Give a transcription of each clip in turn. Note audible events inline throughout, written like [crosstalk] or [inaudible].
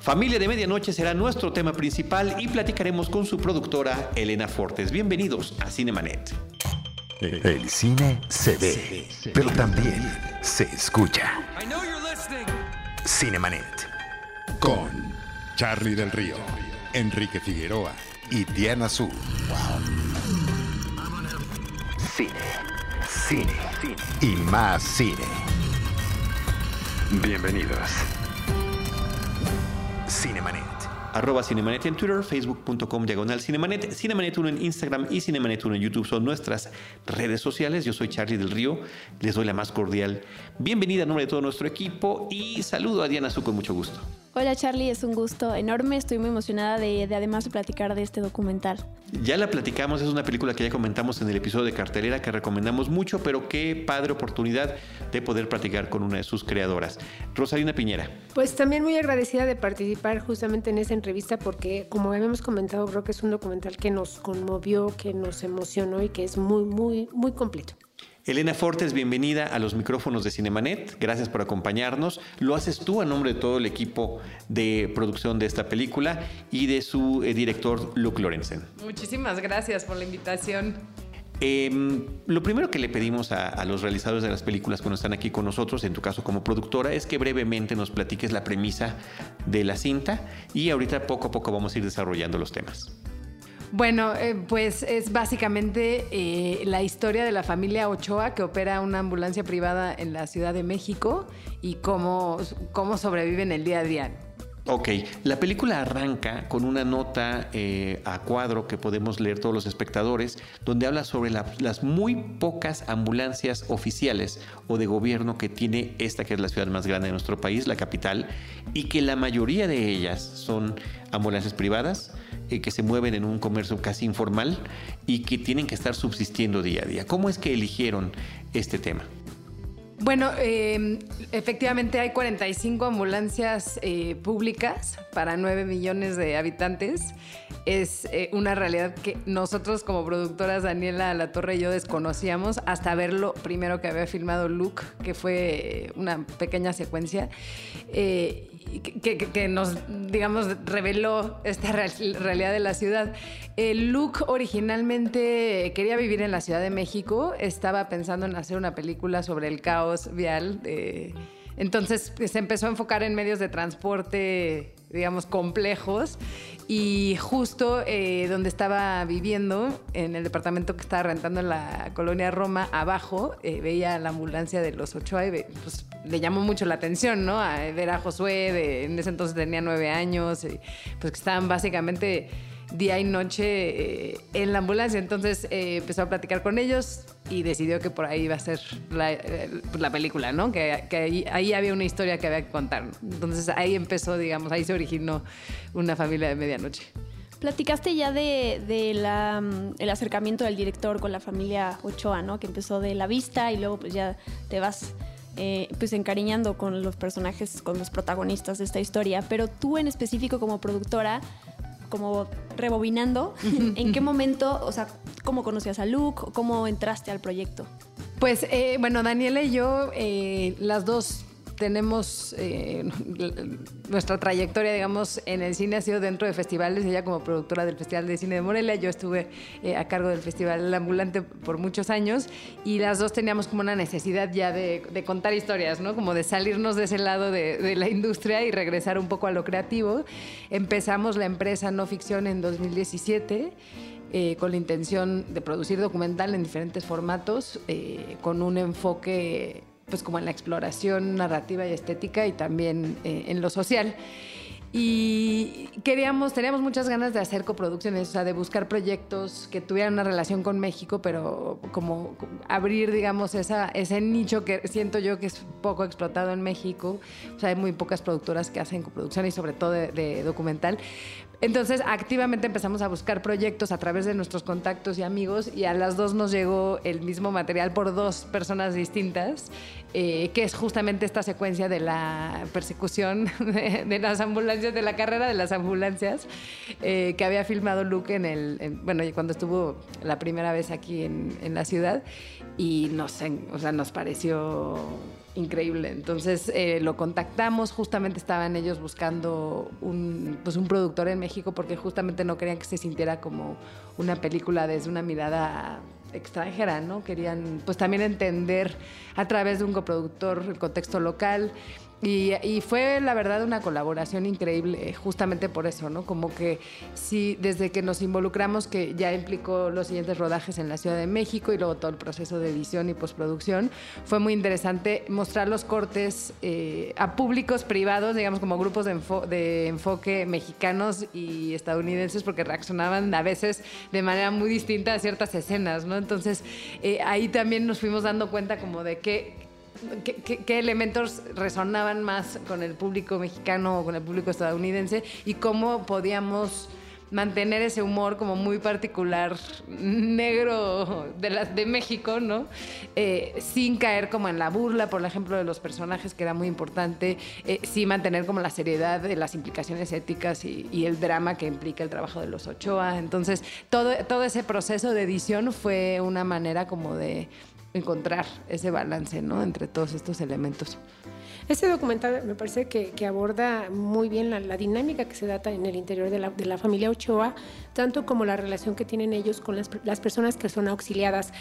Familia de Medianoche será nuestro tema principal y platicaremos con su productora Elena Fortes. Bienvenidos a Cinemanet. El cine se ve, pero también se escucha. Cinemanet. Con Charlie del Río, Enrique Figueroa y Diana Su. Cine, cine, cine y más cine. Bienvenidos. Cinemanet. Arroba Cinemanet en Twitter, facebook.com diagonal Cinemanet, Cinemanet 1 en Instagram y Cinemanet 1 en YouTube son nuestras redes sociales. Yo soy Charlie del Río, les doy la más cordial bienvenida en nombre de todo nuestro equipo y saludo a Diana Su con mucho gusto. Hola Charlie, es un gusto enorme, estoy muy emocionada de, de, además de platicar de este documental. Ya la platicamos, es una película que ya comentamos en el episodio de cartelera que recomendamos mucho, pero qué padre oportunidad de poder platicar con una de sus creadoras. Rosalina Piñera. Pues también muy agradecida de participar justamente en esa entrevista porque como habíamos comentado creo que es un documental que nos conmovió, que nos emocionó y que es muy, muy, muy completo. Elena Fortes, bienvenida a los micrófonos de Cinemanet. Gracias por acompañarnos. Lo haces tú a nombre de todo el equipo de producción de esta película y de su eh, director Luke Lorenzen. Muchísimas gracias por la invitación. Eh, lo primero que le pedimos a, a, los realizadores de las películas cuando están aquí con nosotros, en tu caso como productora, es que brevemente nos platiques la premisa de la cinta y ahorita poco a poco vamos a ir desarrollando los temas. Bueno, eh, pues es básicamente eh, la historia de la familia Ochoa que opera una ambulancia privada en la Ciudad de México y cómo, cómo sobreviven el día a día. Ok, la película arranca con una nota eh, a cuadro que podemos leer todos los espectadores, donde habla sobre la, las muy pocas ambulancias oficiales o de gobierno que tiene esta que es la ciudad más grande de nuestro país, la capital, y que la mayoría de ellas son ambulancias privadas eh, que se mueven en un comercio casi informal y que tienen que estar subsistiendo día a día. ¿Cómo es que eligieron este tema? Bueno, eh, efectivamente hay 45 ambulancias eh, públicas para 9 millones de habitantes. Es una realidad que nosotros como productoras, Daniela La Torre y yo desconocíamos hasta verlo primero que había filmado Luke, que fue una pequeña secuencia. Que, nos, digamos, reveló esta real, realidad de la ciudad. Luke originalmente quería vivir en la Ciudad de México, estaba pensando en hacer una película sobre el caos vial. Eh, entonces se empezó a enfocar en medios de transporte, digamos, complejos. Y justo eh, donde estaba viviendo, en el departamento que estaba rentando en la colonia Roma, abajo, eh, veía la ambulancia de los Ochoa y pues, le llamó mucho la atención, ¿no? A ver a Josué, de, en ese entonces tenía nueve años, pues que estaban básicamente día y noche eh, en la ambulancia. Entonces eh, empezó a platicar con ellos y decidió que por ahí iba a ser la, eh, la película, ¿no? Que, ahí, había una historia que había que contar. Entonces ahí empezó, digamos, ahí se originó una familia de medianoche. Platicaste ya de, el acercamiento del director con la familia Ochoa, ¿no? Que empezó de la vista y luego pues ya te vas pues encariñando con los personajes, con los protagonistas de esta historia. Pero tú en específico como productora, como rebobinando, ¿en qué momento, o sea, cómo conocías a Luke, cómo entraste al proyecto? Pues eh, bueno, Daniela y yo, eh, las dos tenemos eh, nuestra trayectoria, digamos, en el cine ha sido dentro de festivales. Ella como productora del Festival de Cine de Morelia, yo estuve eh, a cargo del Festival Ambulante por muchos años y las dos teníamos como una necesidad ya de, contar historias, ¿no? Como de salirnos de ese lado de, de, la industria y regresar un poco a lo creativo. Empezamos la empresa No Ficción en 2017. Eh, con la intención de producir documental en diferentes formatos, eh, con un enfoque pues como en la exploración narrativa y estética y también eh, en lo social. Y queríamos, teníamos muchas ganas de hacer coproducciones, o sea, de buscar proyectos que tuvieran una relación con México, pero como abrir, digamos, esa, ese nicho que siento yo que es poco explotado en México. O sea, hay muy pocas productoras que hacen coproducción y sobre todo de, de documental. Entonces, activamente empezamos a buscar proyectos a través de nuestros contactos y amigos y a las dos nos llegó el mismo material por dos personas distintas, eh, que es justamente esta secuencia de la persecución [laughs] de, de, las ambulancias, de la carrera de las ambulancias, eh, que había filmado Luke en el, en, bueno, cuando estuvo la primera vez aquí en, en la ciudad y nos, o sea, nos pareció increíble. Entonces eh, lo contactamos, justamente estaban ellos buscando un, pues un productor en México porque justamente no querían que se sintiera como una película desde una mirada extranjera, ¿no? Querían pues también entender a través de un coproductor el contexto local y, fue la verdad una colaboración increíble, justamente por eso, ¿no? Como que sí, desde que nos involucramos, que ya implicó los siguientes rodajes en la Ciudad de México y luego todo el proceso de edición y postproducción, fue muy interesante mostrar los cortes eh, a públicos privados, digamos como grupos de, enfoque mexicanos y estadounidenses, porque reaccionaban a veces de manera muy distinta a ciertas escenas, ¿no? Entonces eh, ahí también nos fuimos dando cuenta como de qué qué, elementos resonaban más con el público mexicano o con el público estadounidense y cómo podíamos mantener ese humor como muy particular negro de, las de México, ¿no? Eh, sin caer como en la burla, por ejemplo, de los personajes, que era muy importante, eh, sin mantener como la seriedad de las implicaciones éticas y, y, el drama que implica el trabajo de los Ochoa. Entonces, todo, todo ese proceso de edición fue una manera como de, encontrar ese balance ¿no? entre todos estos elementos. Este documental me parece que, aborda muy bien la, dinámica que se data en el interior de la, de la, familia Ochoa, tanto como la relación que tienen ellos con las, las personas que son auxiliadas.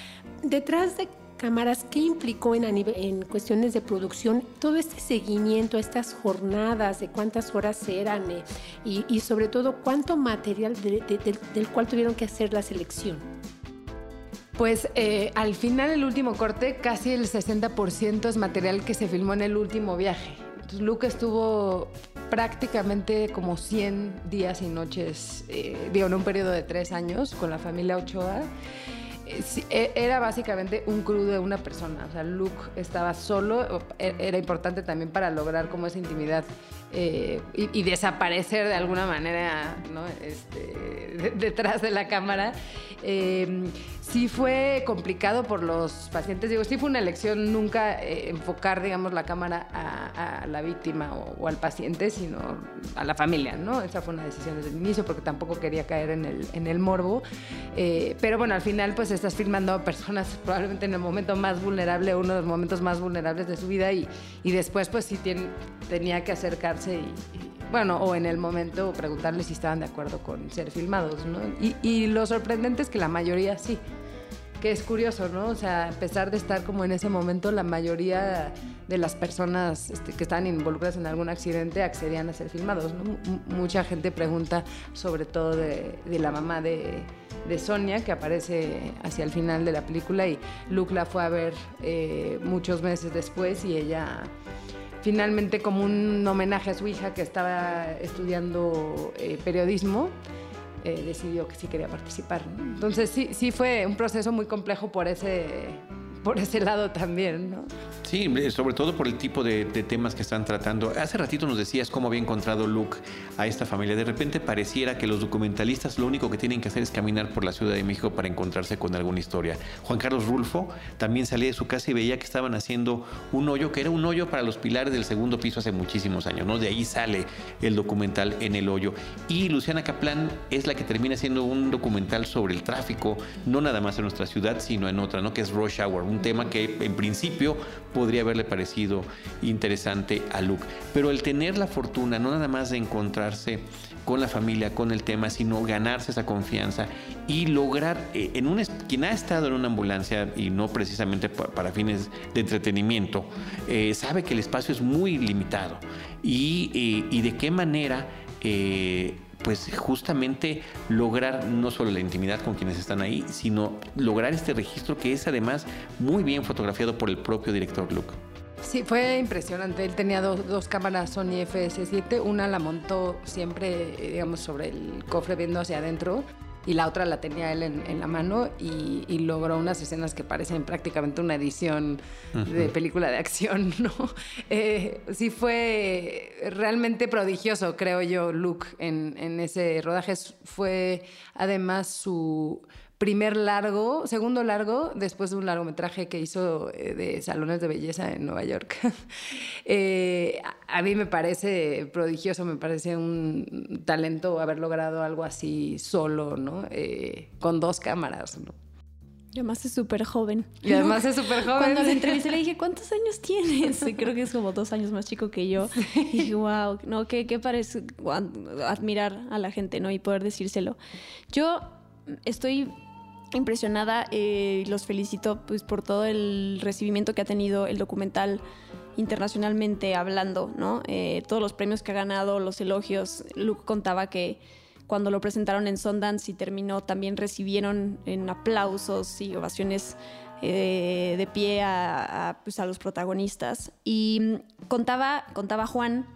Detrás de cámaras, ¿qué implicó en, en cuestiones de producción todo este seguimiento, estas jornadas, de cuántas horas eran eh, y, y, sobre todo cuánto material del cual tuvieron que hacer la selección? Pues eh, al final, el último corte, casi el 60% es material que se filmó en el último viaje. Entonces, Luke estuvo prácticamente como 100 días y noches, eh, digo, en un periodo de tres años con la familia Ochoa. Eh, e, era básicamente un crew de una persona. O sea, Luke estaba solo, e, era importante también para lograr como esa intimidad eh, y, desaparecer de alguna manera ¿no? este, detrás de la cámara. Eh, sí fue complicado por los pacientes, digo, sí fue una elección nunca eh, enfocar, digamos, la cámara a, la víctima o, al paciente, sino a la familia, ¿no? Esa fue una decisión desde el inicio porque tampoco quería caer en el, en el morbo. pero bueno, al final pues estás filmando a personas [laughs] probablemente en el momento más vulnerable, uno de los momentos más vulnerables de su vida y, y después pues sí tenía que acercar y, bueno, o en el momento preguntarles si estaban de acuerdo con ser filmados, ¿no? Y, lo sorprendente es que la mayoría sí, que es curioso, ¿no? O sea, a pesar de estar como en ese momento, la mayoría de las personas este, que estaban involucradas en algún accidente accedían a ser filmados, ¿no? mucha gente pregunta sobre todo de, la mamá de, Sonia, que aparece hacia el final de la película, y Luke la fue a ver eh, muchos meses después y ella finalmente como un homenaje a su hija que estaba estudiando eh, periodismo, eh, decidió que sí quería participar. Entonces sí, sí fue un proceso muy complejo por ese, por ese lado también, ¿no? Sí, sobre todo por el tipo de, temas que están tratando. Hace ratito nos decías cómo había encontrado Luke a esta familia. De repente pareciera que los documentalistas lo único que tienen que hacer es caminar por la Ciudad de México para encontrarse con alguna historia. Juan Carlos Rulfo también salía de su casa y veía que estaban haciendo un hoyo, que era un hoyo para los pilares del segundo piso hace muchísimos años, ¿no? De ahí sale el documental en el hoyo. Y Luciana Kaplan es la que termina haciendo un documental sobre el tráfico, no nada más en nuestra ciudad, sino en otra, ¿no? Que es Rush Hour, un tema que en principio podría haberle parecido interesante a Luke. Pero el tener la fortuna, no nada más de encontrarse con la familia, con el tema, sino ganarse esa confianza y lograr, eh, en un, quien ha estado en una ambulancia y no precisamente para, fines de entretenimiento, eh, sabe que el espacio es muy limitado y, eh, y de qué manera pues justamente lograr no solo la intimidad con quienes están ahí, sino lograr este registro que es además muy bien fotografiado por el propio director Luke. Sí, fue impresionante. Él tenía dos, cámaras Sony FS7. Una la montó siempre, digamos, sobre el cofre viendo hacia adentro y la otra la tenía él en, la mano y, logró unas escenas que parecen prácticamente una edición de película de acción, [laughs] ¿no? Eh, sí fue realmente prodigioso, creo yo, Luke, en, en ese rodaje. Fue además su primer largo, segundo largo, después de un largometraje que hizo eh, de salones de belleza en Nueva York. [laughs] Eh, a mí me parece prodigioso, me parece un talento haber logrado algo así solo, ¿no? Eh, con dos cámaras, Y además es súper joven. Y además es súper joven. Cuando la [laughs] entrevisté le dije, ¿cuántos años tienes? Y creo que es como dos años más chico que yo. Y dije, wow, no, qué, qué parece admirar a la gente, ¿no? Y poder decírselo. Yo estoy impresionada y los felicito pues, por todo el recibimiento que ha tenido el documental internacionalmente hablando, ¿no? Eh, todos los premios que ha ganado, los elogios. Luke contaba que cuando lo presentaron en Sundance y terminó, también recibieron en aplausos y ovaciones eh, de pie a, pues, a, los protagonistas. Y contaba, contaba Juan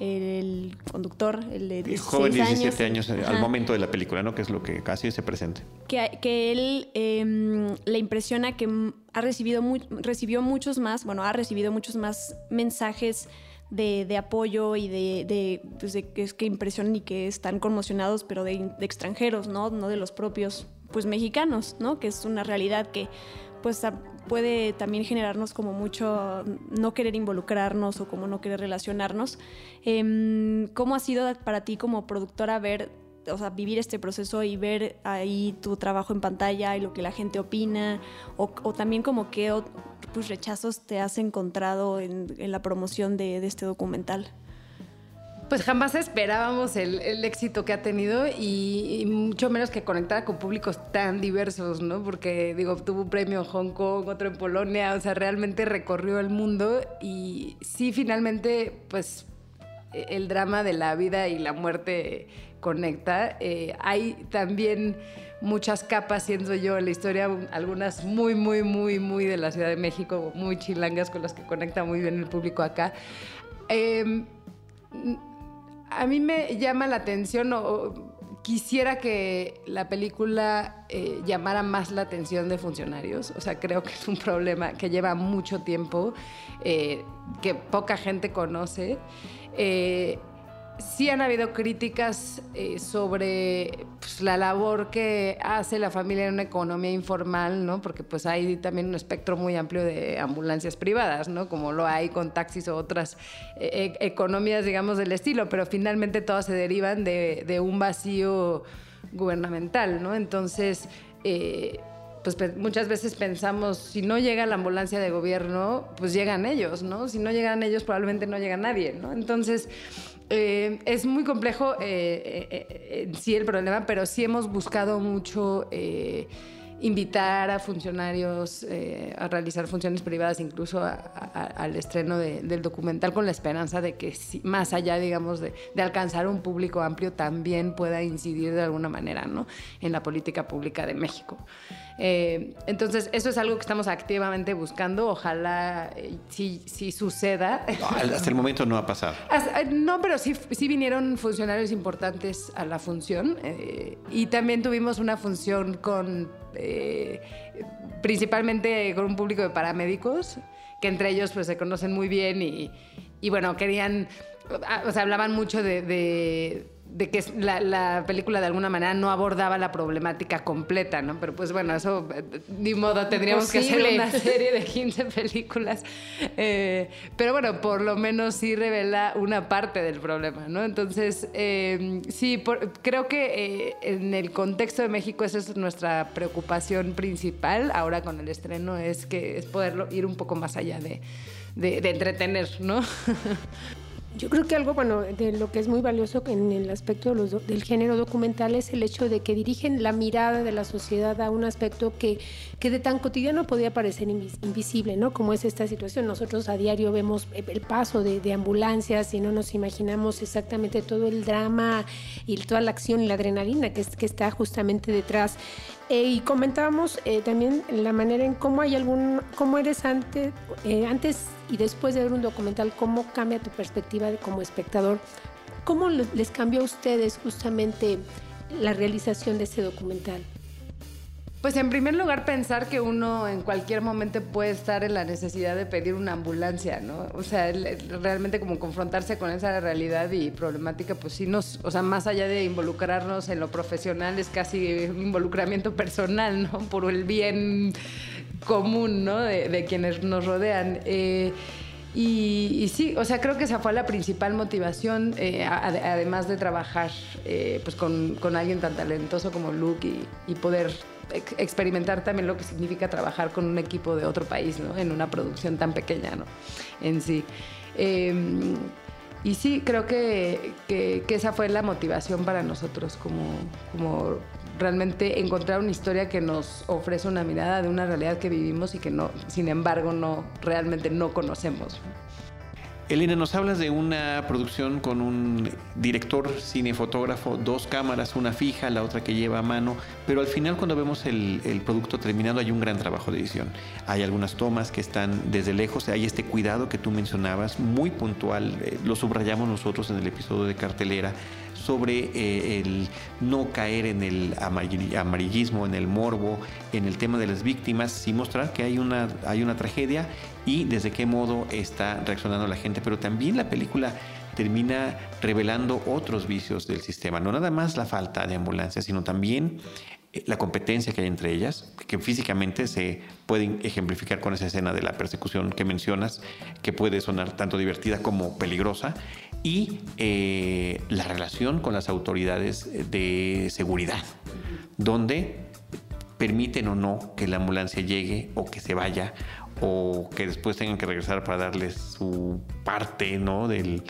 el conductor, el de 16 joven 17 años, eh, al momento de la película, ¿no? Que es lo que casi se presente. Que, que él em, le impresiona que ha recibido recibió muchos más, bueno, ha recibido muchos más mensajes de, de apoyo y de, de, pues de, que, es que impresionan y que están conmocionados, pero de, extranjeros, ¿no? No de los propios, pues mexicanos, ¿no? Que es una realidad que pues puede también generarnos como mucho no querer involucrarnos o como no querer relacionarnos. Em, ¿Cómo ha sido para ti como productora ver, o sea, vivir este proceso y ver ahí tu trabajo en pantalla y lo que la gente opina? O, también como qué pues, rechazos te has encontrado en, la promoción de este documental? Pues jamás esperábamos el, éxito que ha tenido y, mucho menos que conectara con públicos tan diversos, ¿no? Porque, digo, tuvo un premio en Hong Kong, otro en Polonia, o sea, realmente recorrió el mundo y sí, finalmente, pues el drama de la vida y la muerte conecta. Eh, hay también muchas capas, siendo yo en la historia, algunas muy, muy, muy, muy de la Ciudad de México, muy chilangas con las que conecta muy bien el público acá. Eh, a mí me llama la atención o, quisiera que la película eh, llamara más la atención de funcionarios. O sea, creo que es un problema que lleva mucho tiempo, eh, que poca gente conoce. Eh, sí han habido críticas eh, sobre pues, la labor que hace la familia en una economía informal, ¿no? Porque pues hay también un espectro muy amplio de ambulancias privadas, ¿no? Como lo hay con taxis o otras eh, e-, economías, digamos, del estilo, pero finalmente todas se derivan de, un vacío gubernamental, ¿no? Entonces... Eh, pues muchas veces pensamos, si no llega la ambulancia de gobierno, pues llegan ellos, ¿no? Si no llegan ellos, probablemente no llega nadie, ¿no? Entonces, eh, es muy complejo eh, eh, en sí el problema, pero sí hemos buscado mucho invitar a funcionarios a realizar funciones privadas, incluso al estreno del documental, con la esperanza de que más allá, digamos, de, alcanzar un público amplio, también pueda incidir de alguna manera ¿no? en la política pública de México. Eh, entonces, eso es algo que estamos activamente buscando. Ojalá eh, sí, suceda. hasta el momento no ha pasado. Eh, no, pero sí, sí vinieron funcionarios importantes a la función. y también tuvimos una función con, principalmente con un público de paramédicos, que entre ellos pues se conocen muy bien y, y bueno, querían, o sea, hablaban mucho de que la, película de alguna manera no abordaba la problemática completa, ¿no? Pero pues bueno, eso, ni modo, tendríamos que hacer una serie de 15 películas. Eh, pero bueno, por lo menos sí revela una parte del problema, ¿no? Entonces, eh, sí, creo que eh, en el contexto de México esa es nuestra preocupación principal ahora con el estreno, es que es poderlo ir un poco más allá de, de, de entretener, ¿no? [laughs] Yo creo que algo, bueno, de lo que es muy valioso en el aspecto del género documental es el hecho de que dirigen la mirada de la sociedad a un aspecto que, que de tan cotidiano podría parecer invisible, ¿no? Como es esta situación. Nosotros a diario vemos el paso de, ambulancias y no nos imaginamos exactamente todo el drama y toda la acción y la adrenalina que, está justamente detrás. Eh, y comentábamos eh, también la manera en cómo hay algún, cómo eres antes, eh, antes y después de ver un documental, cómo cambia tu perspectiva de, como espectador. ¿Cómo les cambió a ustedes justamente la realización de ese documental? Pues en primer lugar pensar que uno en cualquier momento puede estar en la necesidad de pedir una ambulancia, ¿no? O sea, realmente como confrontarse con esa realidad y problemática, pues sí nos, o sea, más allá de involucrarnos en lo profesional, es casi un involucramiento personal, ¿no? Por el bien común, ¿no? De, quienes nos rodean. Eh, y, sí, o sea, creo que esa fue la principal motivación, eh, además de trabajar eh, pues con, con, alguien tan talentoso como Luke y, y poder experimentar también lo que significa trabajar con un equipo de otro país, ¿no? En una producción tan pequeña, ¿no? En sí. Em, y sí, creo que, que, esa fue la motivación para nosotros, como, como realmente encontrar una historia que nos ofrece una mirada de una realidad que vivimos y que no, sin embargo, no realmente no conocemos. Elena, nos hablas de una producción con un director, cinefotógrafo, dos cámaras, una fija, la otra que lleva a mano, pero al final cuando vemos el, producto terminado hay un gran trabajo de edición. Hay algunas tomas que están desde lejos, hay este cuidado que tú mencionabas, muy puntual, eh, lo subrayamos nosotros en el episodio de cartelera, sobre eh, el no caer en el amarillismo, en el morbo, en el tema de las víctimas, y mostrar que hay una, hay una tragedia y desde qué modo está reaccionando la gente. Pero también la película termina revelando otros vicios del sistema, no nada más la falta de ambulancias, sino también la competencia que hay entre ellas, que físicamente se pueden ejemplificar con esa escena de la persecución que mencionas, que puede sonar tanto divertida como peligrosa, y eh, la relación con las autoridades de seguridad, donde permiten o no que la ambulancia llegue o que se vaya o que después tengan que regresar para darles su parte ¿no? del,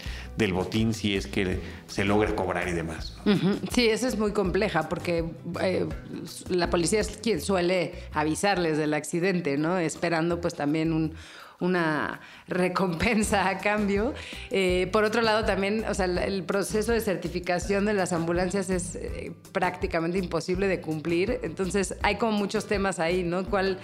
botín si es que se logra cobrar y demás. Sí, eso es muy compleja porque eh, la policía es quien suele avisarles del accidente, ¿no? Esperando pues también un una recompensa a cambio. Eh, por otro lado, también, o sea, el proceso de certificación de las ambulancias es eh, prácticamente imposible de cumplir. Entonces, hay como muchos temas ahí, ¿no? ¿Cuál,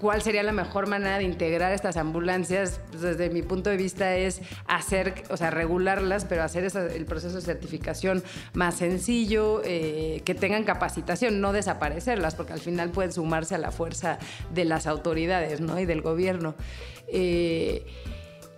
cuál sería la mejor manera de integrar estas ambulancias? Pues, desde mi punto de vista es hacer, o sea, regularlas, pero hacer el proceso de certificación más sencillo, eh, que tengan capacitación, no desaparecerlas, porque al final pueden sumarse a la fuerza de las autoridades, ¿no? Y del gobierno. Eh,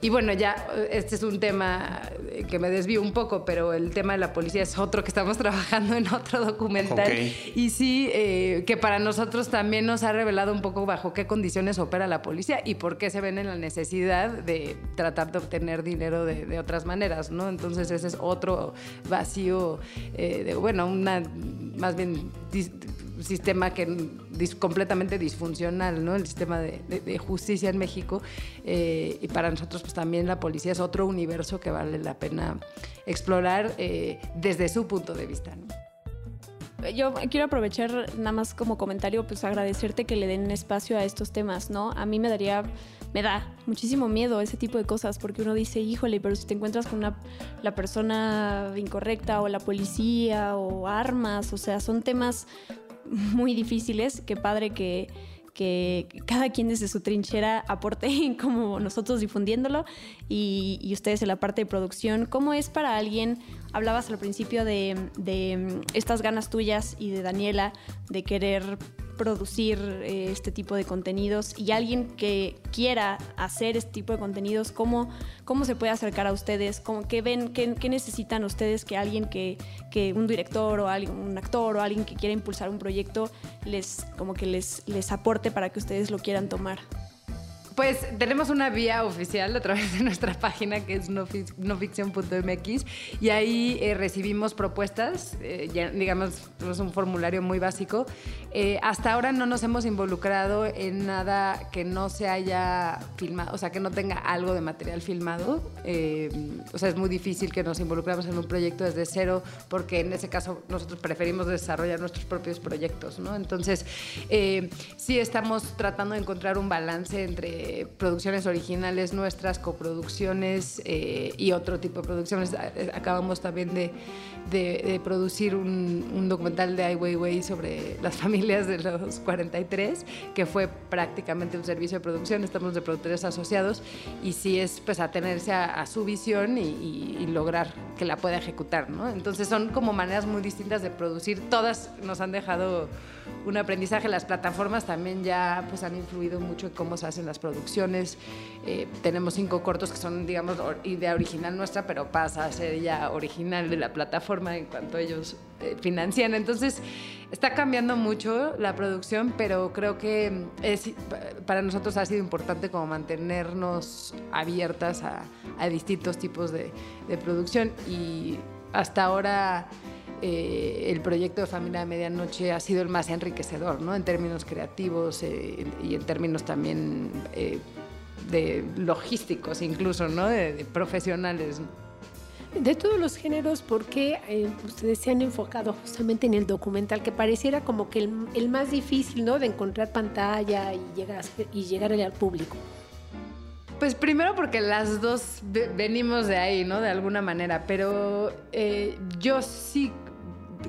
y bueno, ya este es un tema que me desvío un poco, pero el tema de la policía es otro que estamos [laughs] trabajando en otro documental. Y sí, eh, que para nosotros también nos ha revelado un poco bajo qué condiciones opera la policía y por qué se ven en la necesidad de tratar de obtener dinero de, otras maneras, ¿no? Entonces ese es otro vacío, eh, de, bueno, una más bien sistema que completamente disfuncional, ¿no? El sistema de, justicia en México. Eh, y para nosotros, pues también la policía es otro universo que vale la pena explorar eh, desde su punto de vista, yo quiero aprovechar nada más como comentario, pues agradecerte que le den espacio a estos temas, ¿no? A mí me daría, me da muchísimo miedo ese tipo de cosas, porque uno dice, híjole, pero si te encuentras con una, la persona incorrecta o la policía o armas, o sea, son temas muy difíciles. Qué padre que, que cada quien desde su trinchera aporte [laughs] como nosotros difundiéndolo y, y, ustedes en la parte de producción. ¿Cómo es para alguien? Hablabas al principio de, de estas ganas tuyas y de Daniela de querer producir eh, este tipo de contenidos y alguien que quiera hacer este tipo de contenidos, ¿cómo, cómo se puede acercar a ustedes? ¿Cómo, ¿Qué ven, qué, necesitan ustedes que alguien que, que un director o alguien, un actor o alguien que quiera impulsar un proyecto les, como que les, les aporte para que ustedes lo quieran tomar? Pues tenemos una vía oficial a través de nuestra página que es noficción.mx y ahí eh, recibimos propuestas, eh, digamos, es un formulario muy básico. Eh, hasta ahora no nos hemos involucrado en nada que no se haya filmado, o sea, que no tenga algo de material filmado. o sea, es muy difícil que nos involucramos en un proyecto desde cero porque en ese caso nosotros preferimos desarrollar nuestros propios proyectos, ¿no? Entonces, sí estamos tratando de encontrar un balance entre eh, producciones originales nuestras, coproducciones eh, y otro tipo de producciones. Acabamos también de, de, producir un, documental de Ai Weiwei sobre las [laughs] familias de los 43, que fue prácticamente un servicio de producción. Estamos de productores asociados y sí es pues atenerse a, a su visión y, y, lograr que la pueda ejecutar. ¿no? Entonces son como maneras muy distintas de producir. Todas nos han dejado un aprendizaje. Las plataformas también ya pues, han influido mucho en cómo se hacen las producciones. Eh, tenemos cinco cortos que son, digamos, idea original nuestra, pero pasa a ser ya original de la plataforma en cuanto ellos eh, financian. Entonces, está cambiando mucho la producción, pero creo que para nosotros ha sido importante como mantenernos abiertas a, distintos tipos de, de producción y hasta ahora eh, el proyecto de Familia de Medianoche ha sido el más enriquecedor, ¿no? En términos creativos eh, y en términos también eh, de logísticos, incluso, ¿no? De, profesionales. De todos los géneros, ¿por qué ustedes se han enfocado justamente en el documental, que pareciera como que el, más difícil, ¿no? De encontrar pantalla y llegar, y llegar al público. Pues primero porque las dos venimos de ahí, ¿no? De alguna manera, pero yo sí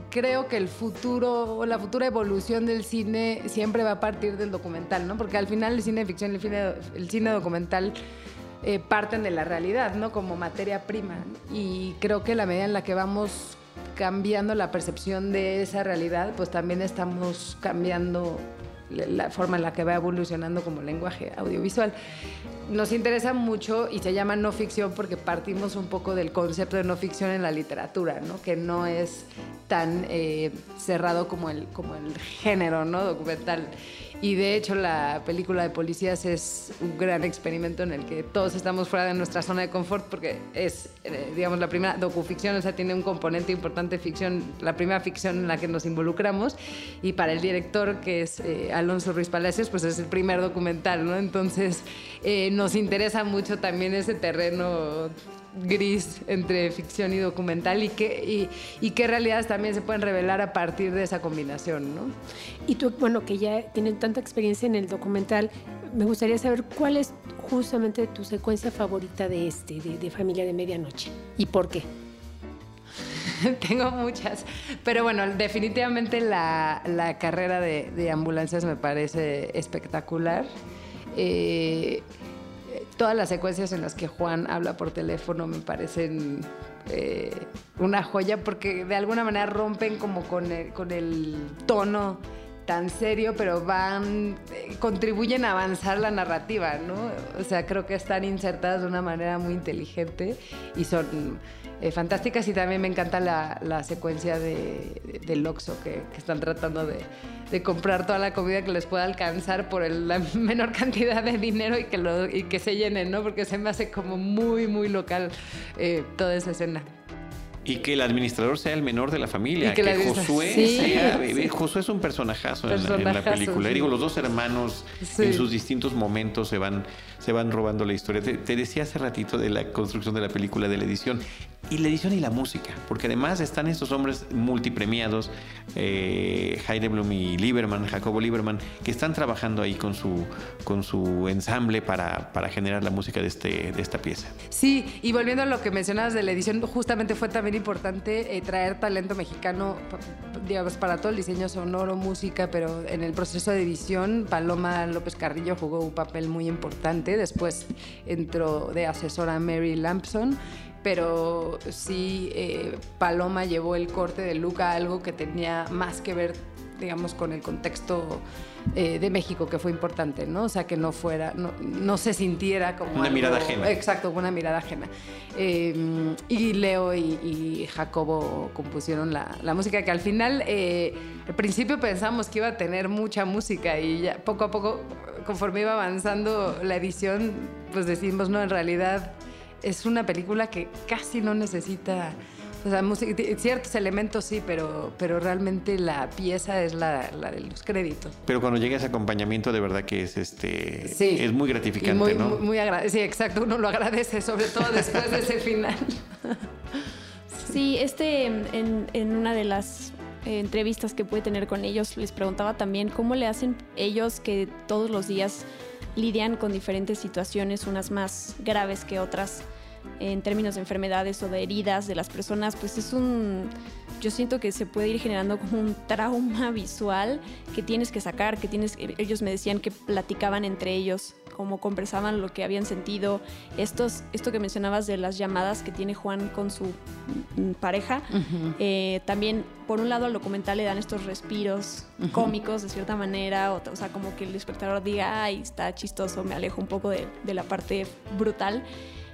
creo que el futuro, la futura evolución del cine siempre va a partir del documental, ¿no? Porque al final el cine de ficción y el cine, documental eh, parten de la realidad, ¿no? Como materia prima. Y creo que la medida en la que vamos cambiando la percepción de esa realidad, pues también estamos cambiando la forma en la que va evolucionando como lenguaje audiovisual. Nos interesa mucho y se llama no ficción porque partimos un poco del concepto de no ficción en la literatura, ¿no? que no es tan eh, cerrado como el, como el género ¿no? documental. Y de hecho la película de policías es un gran experimento en el que todos estamos fuera de nuestra zona de confort porque es, eh, digamos, la primera docuficción, o sea, tiene un componente importante ficción, la primera ficción en la que nos involucramos. Y para el director, que es eh, Alonso Ruiz Palacios, pues es el primer documental, ¿no? Entonces eh, nos interesa mucho también ese terreno gris entre ficción y documental y qué, y, qué realidades también se pueden revelar a partir de esa combinación, ¿no? Y tú, bueno, que ya tienen tanta experiencia en el documental, me gustaría saber cuál es justamente tu secuencia favorita de este, de, Familia de Medianoche, y por qué. [laughs] Tengo muchas, pero bueno, definitivamente la, carrera de, ambulancias me parece espectacular. Eh, todas las secuencias en las que Juan habla por teléfono me parecen eh, una joya porque de alguna manera rompen como con el, con el tono tan serio, pero van, eh, contribuyen a avanzar la narrativa, ¿no? O sea, creo que están insertadas de una manera muy inteligente y son eh, fantásticas y también me encanta la, secuencia de, del Oxxo que, están tratando de, comprar toda la comida que les pueda alcanzar por la [laughs] menor cantidad de dinero y que, lo, y que se llenen, ¿no? Porque se me hace como muy, muy local eh, toda esa escena. Y que el administrador sea el menor de la familia. que, Josué sea bebé. Josué es un personajazo, en, la, película. Digo, los dos hermanos en sus distintos momentos se van, se van robando la historia. Te, decía hace ratito de la construcción de la película, de la edición. Y la edición y la música. Porque además están estos hombres multipremiados, eh, Blum y Lieberman, Jacobo Lieberman, que están trabajando ahí con su, con su ensamble para, para generar la música de, este, de esta pieza. Sí, y volviendo a lo que mencionabas de la edición, justamente fue también importante eh, traer talento mexicano, digamos, para todo el diseño sonoro, música, pero en el proceso de edición, Paloma López Carrillo jugó un papel muy importante. Después entró de asesora Mary Lampson pero sí eh, Paloma llevó el corte de Luca a algo que tenía más que ver, digamos, con el contexto eh, de México, que fue importante, ¿no? O sea, que no fuera, no, se sintiera como... Una mirada ajena. Exacto, una mirada ajena. Em, y Leo y, Jacobo compusieron la, música, que al final, eh, al principio pensamos que iba a tener mucha música y ya poco a poco, conforme iba avanzando la edición, pues decimos, no, en realidad es una película que casi no necesita o sea, ciertos elementos sí, pero, pero realmente la pieza es la, de los créditos. Pero cuando llega ese acompañamiento, de verdad que es este es muy gratificante, muy, ¿no? Muy, muy sí, exacto, uno lo agradece, sobre todo después de ese final. [laughs] Sí, este en, en una de las eh, entrevistas que pude tener con ellos, les preguntaba también cómo le hacen ellos que todos los días lidian con diferentes situaciones, unas más graves que otras en términos de enfermedades o de heridas de las personas, pues es un, yo siento que se puede ir generando como un trauma visual que tienes que sacar, que tienes, ellos me decían que platicaban entre ellos, cómo conversaban lo que habían sentido, Estos, esto que mencionabas de las llamadas que tiene Juan con su mm, pareja, eh, también por un lado al documental le dan estos respiros cómicos de cierta manera, o, sea, como que el espectador diga, ay, está chistoso, me alejo un poco de, de la parte brutal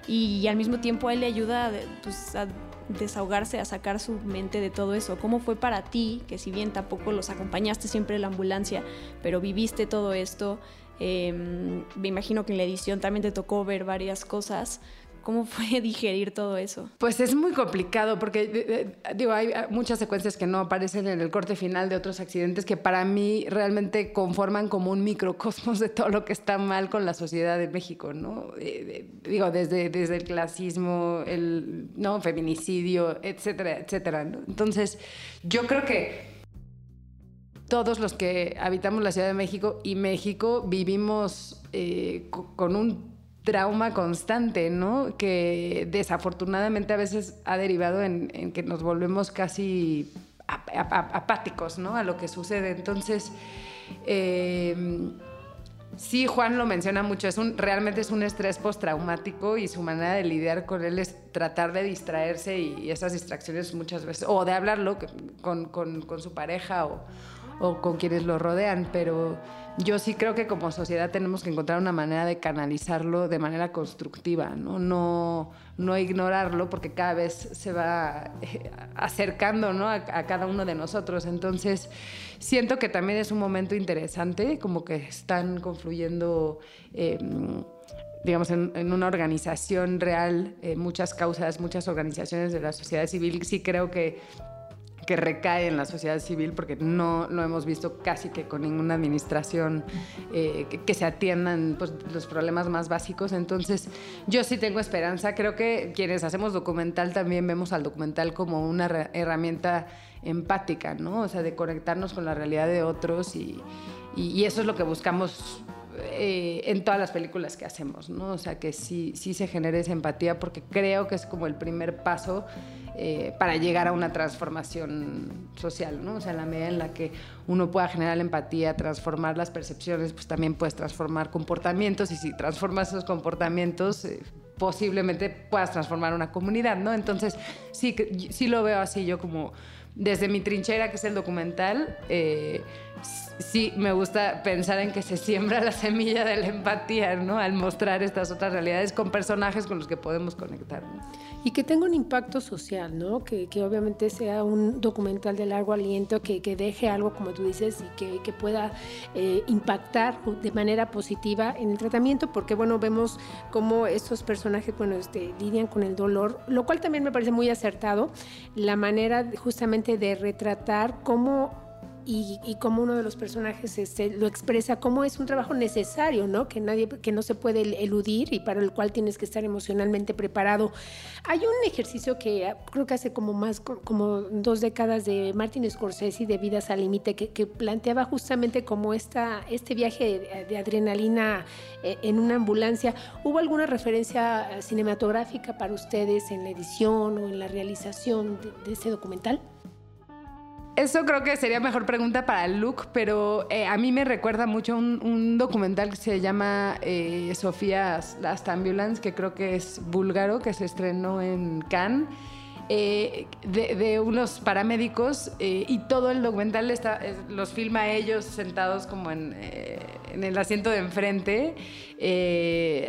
y, al mismo tiempo a él le ayuda pues, a desahogarse, a sacar su mente de todo eso. ¿Cómo fue para ti, que si bien tampoco los acompañaste siempre en la ambulancia, pero viviste todo esto? Em, me imagino que en la edición también te tocó ver varias cosas. ¿Cómo [laughs] fue digerir todo eso? Pues es muy complicado porque, digo, hay muchas secuencias que no aparecen en el corte final de otros accidentes que para mí realmente conforman como un microcosmos de todo lo que está mal con la sociedad de México, ¿no? Eh, digo, desde, desde el clasismo, el ¿no? feminicidio, etcétera, etcétera. Entonces, yo creo que todos los que habitamos la Ciudad de México y México vivimos eh, con un trauma constante, ¿no? Que desafortunadamente a veces ha derivado en, que nos volvemos casi apáticos, ¿no? A lo que sucede. Entonces, eh, sí, Juan lo menciona mucho, es un, realmente es un estrés postraumático y su manera de lidiar con él es tratar de distraerse y, esas distracciones muchas veces, o de hablarlo con, con su pareja o o con quienes lo rodean, pero yo sí creo que como sociedad tenemos que encontrar una manera de canalizarlo de manera constructiva, no, no, no ignorarlo porque cada vez se va eh, acercando ¿no? a, cada uno de nosotros. Entonces, siento que también es un momento interesante, como que están confluyendo... Em, digamos, en, una organización real, eh, muchas causas, muchas organizaciones de la sociedad civil. Sí creo que que recae en la sociedad civil, porque no lo hemos visto casi que con ninguna administración eh, que, se atiendan pues, los problemas más básicos. Entonces, yo sí tengo esperanza. Creo que quienes hacemos documental también vemos al documental como una herramienta empática, ¿no? O sea, de conectarnos con la realidad de otros y, y, eso es lo que buscamos eh, en todas las películas que hacemos, ¿no? O sea, que sí, sí se genere esa empatía porque creo que es como el primer paso eh, para llegar a una transformación social, ¿no? O sea, en la medida en la que uno pueda generar empatía, transformar las percepciones, pues también puedes transformar comportamientos y si transformas esos comportamientos, eh, posiblemente puedas transformar una comunidad, ¿no? Entonces, sí, sí lo veo así, yo como desde mi trinchera, que es el documental, eh, sí me gusta pensar en que se siembra la semilla de la empatía, ¿no? Al mostrar estas otras realidades con personajes con los que podemos conectar. Y que tenga un impacto social, ¿no? Que, que obviamente sea un documental de largo aliento, que, que deje algo, como tú dices, y que, que pueda eh, impactar de manera positiva en el tratamiento, porque, bueno, vemos cómo estos personajes, bueno, este, lidian con el dolor, lo cual también me parece muy acertado, la manera justamente de retratar cómo y, y como uno de los personajes este, lo expresa como es un trabajo necesario, ¿no? Que nadie, que no se puede eludir y para el cual tienes que estar emocionalmente preparado. Hay un ejercicio que creo que hace como más, como dos décadas de Martin Scorsese de Vidas al Límite, que, que, planteaba justamente como esta, este viaje de, adrenalina eh, en una ambulancia. ¿Hubo alguna referencia cinematográfica para ustedes en la edición o en la realización de, de este documental? Eso creo que sería mejor pregunta para Luke, pero eh, a mí me recuerda mucho un, documental que se llama eh, Sofía Last Ambulance, que creo que es búlgaro, que se estrenó en Cannes eh, de, unos paramédicos eh, y todo el documental está, los filma ellos sentados como en, eh, en el asiento de enfrente,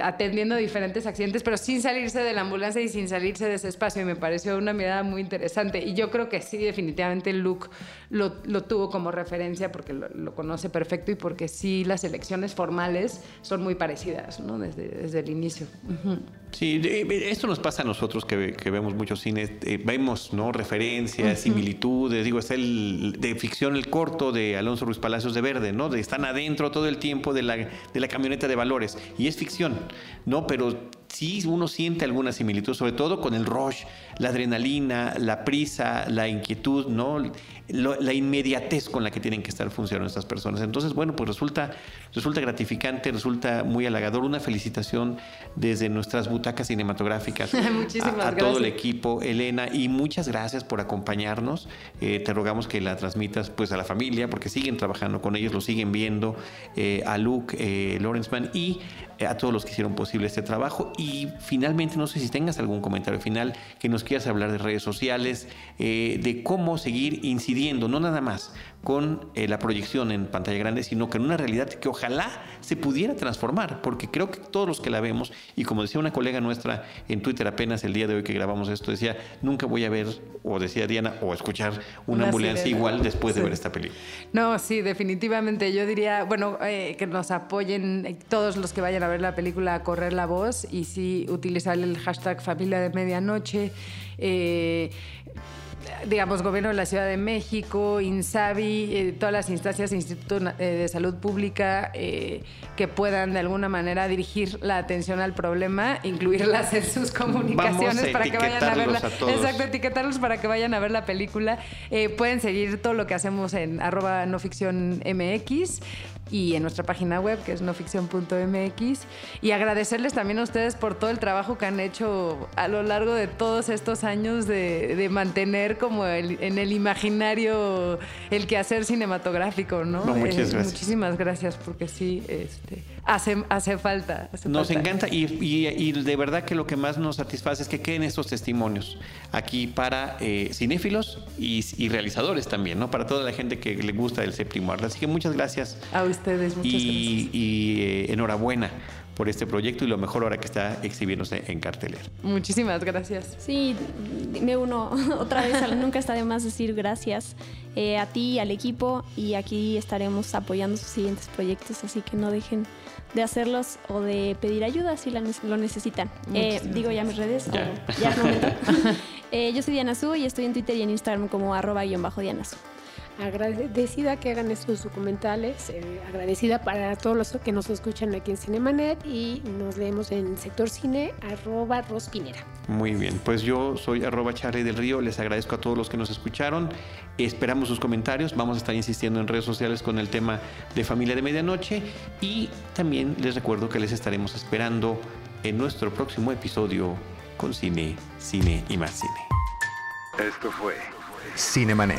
atendiendo diferentes accidentes, pero sin salirse de la ambulancia y sin salirse de ese espacio. Y me pareció una mirada muy interesante. Y yo creo que sí, definitivamente Luke lo, lo tuvo como referencia porque lo, conoce perfecto y porque sí las elecciones formales son muy parecidas ¿no? desde, desde el inicio. Sí, esto nos pasa a nosotros que, que vemos mucho cine eh, vemos ¿no? referencias, similitudes. Digo, está el de ficción el corto de Alonso Ruiz Palacios de Verde, ¿no? De están adentro todo el tiempo de la, de la camioneta de valores. Y es ficción, ¿no? Pero sí uno siente alguna similitud, sobre todo con el rush, la adrenalina, la prisa, la inquietud, ¿no? la inmediatez con la que tienen que estar funcionando estas personas. Entonces, bueno, pues resulta, resulta gratificante, resulta muy halagador. Una felicitación desde nuestras butacas cinematográficas [laughs] a, todo el equipo, Elena, y muchas gracias por acompañarnos. Eh, te rogamos que la transmitas pues a la familia, porque siguen trabajando con ellos, lo siguen viendo, eh, a Luke eh, Lawrenceman y eh, a todos los que hicieron posible este trabajo. Y finalmente, no sé si tengas algún comentario final que nos quieras hablar de redes sociales, eh, de cómo seguir incidiendo, no nada más con eh, la proyección en pantalla grande, sino que en una realidad que ojalá se pudiera transformar, porque creo que todos los que la vemos, y como decía una colega nuestra en Twitter apenas el día de hoy que grabamos esto, decía, nunca voy a ver, o decía Diana, o escuchar una, ambulancia igual después de ver esta película. No, sí, definitivamente. Yo diría, bueno, que nos apoyen todos los que vayan a ver la película a correr la voz y, sí utilizar el hashtag familia de medianoche. Eh, digamos, gobierno de la Ciudad de México, INSABI, eh, todas las instancias Instituto eh, de Salud Pública eh, que puedan de alguna manera dirigir la atención al problema, incluirlas en sus comunicaciones para que vayan a verla. Exacto, etiquetarlos para que vayan a ver la película. pueden seguir todo lo que hacemos en arroba no ficción MX y en nuestra página web que es noficción.mx y agradecerles también a ustedes por todo el trabajo que han hecho a lo largo de todos estos años de, mantener como en el imaginario el quehacer cinematográfico, ¿no? muchas eh, gracias. Muchísimas gracias porque sí, este, hace, hace falta. nos encanta y, de verdad que lo que más nos satisface es que queden estos testimonios aquí para eh, cinéfilos y, realizadores también, ¿no? Para toda la gente que le gusta el séptimo arte. Así que muchas gracias. A ustedes, muchas y, gracias. Y eh, enhorabuena por este proyecto y lo mejor ahora que está exhibiéndose en cartelera. Muchísimas gracias. Sí, me uno [laughs] otra vez, nunca está de más decir gracias eh, a ti, al equipo y aquí estaremos apoyando sus siguientes proyectos, así que no dejen de hacerlos o de pedir ayuda si lo necesitan. Eh, digo ya mis redes. Ya, es momento. [laughs] [laughs] yo soy Diana Su y estoy en Twitter y en Instagram como arroba guion bajo Diana Su agradecida que hagan estos documentales, eh, agradecida para todos los que nos escuchan aquí en Cinemanet y nos leemos en Sector Cine, arroba Rospinera. Muy bien, pues yo soy arroba Charlie del Río, les agradezco a todos los que nos escucharon, esperamos sus comentarios, vamos a estar insistiendo en redes sociales con el tema de Familia de Medianoche y también les recuerdo que les estaremos esperando en nuestro próximo episodio con Cine, Cine y más Cine. Esto fue Cinemanet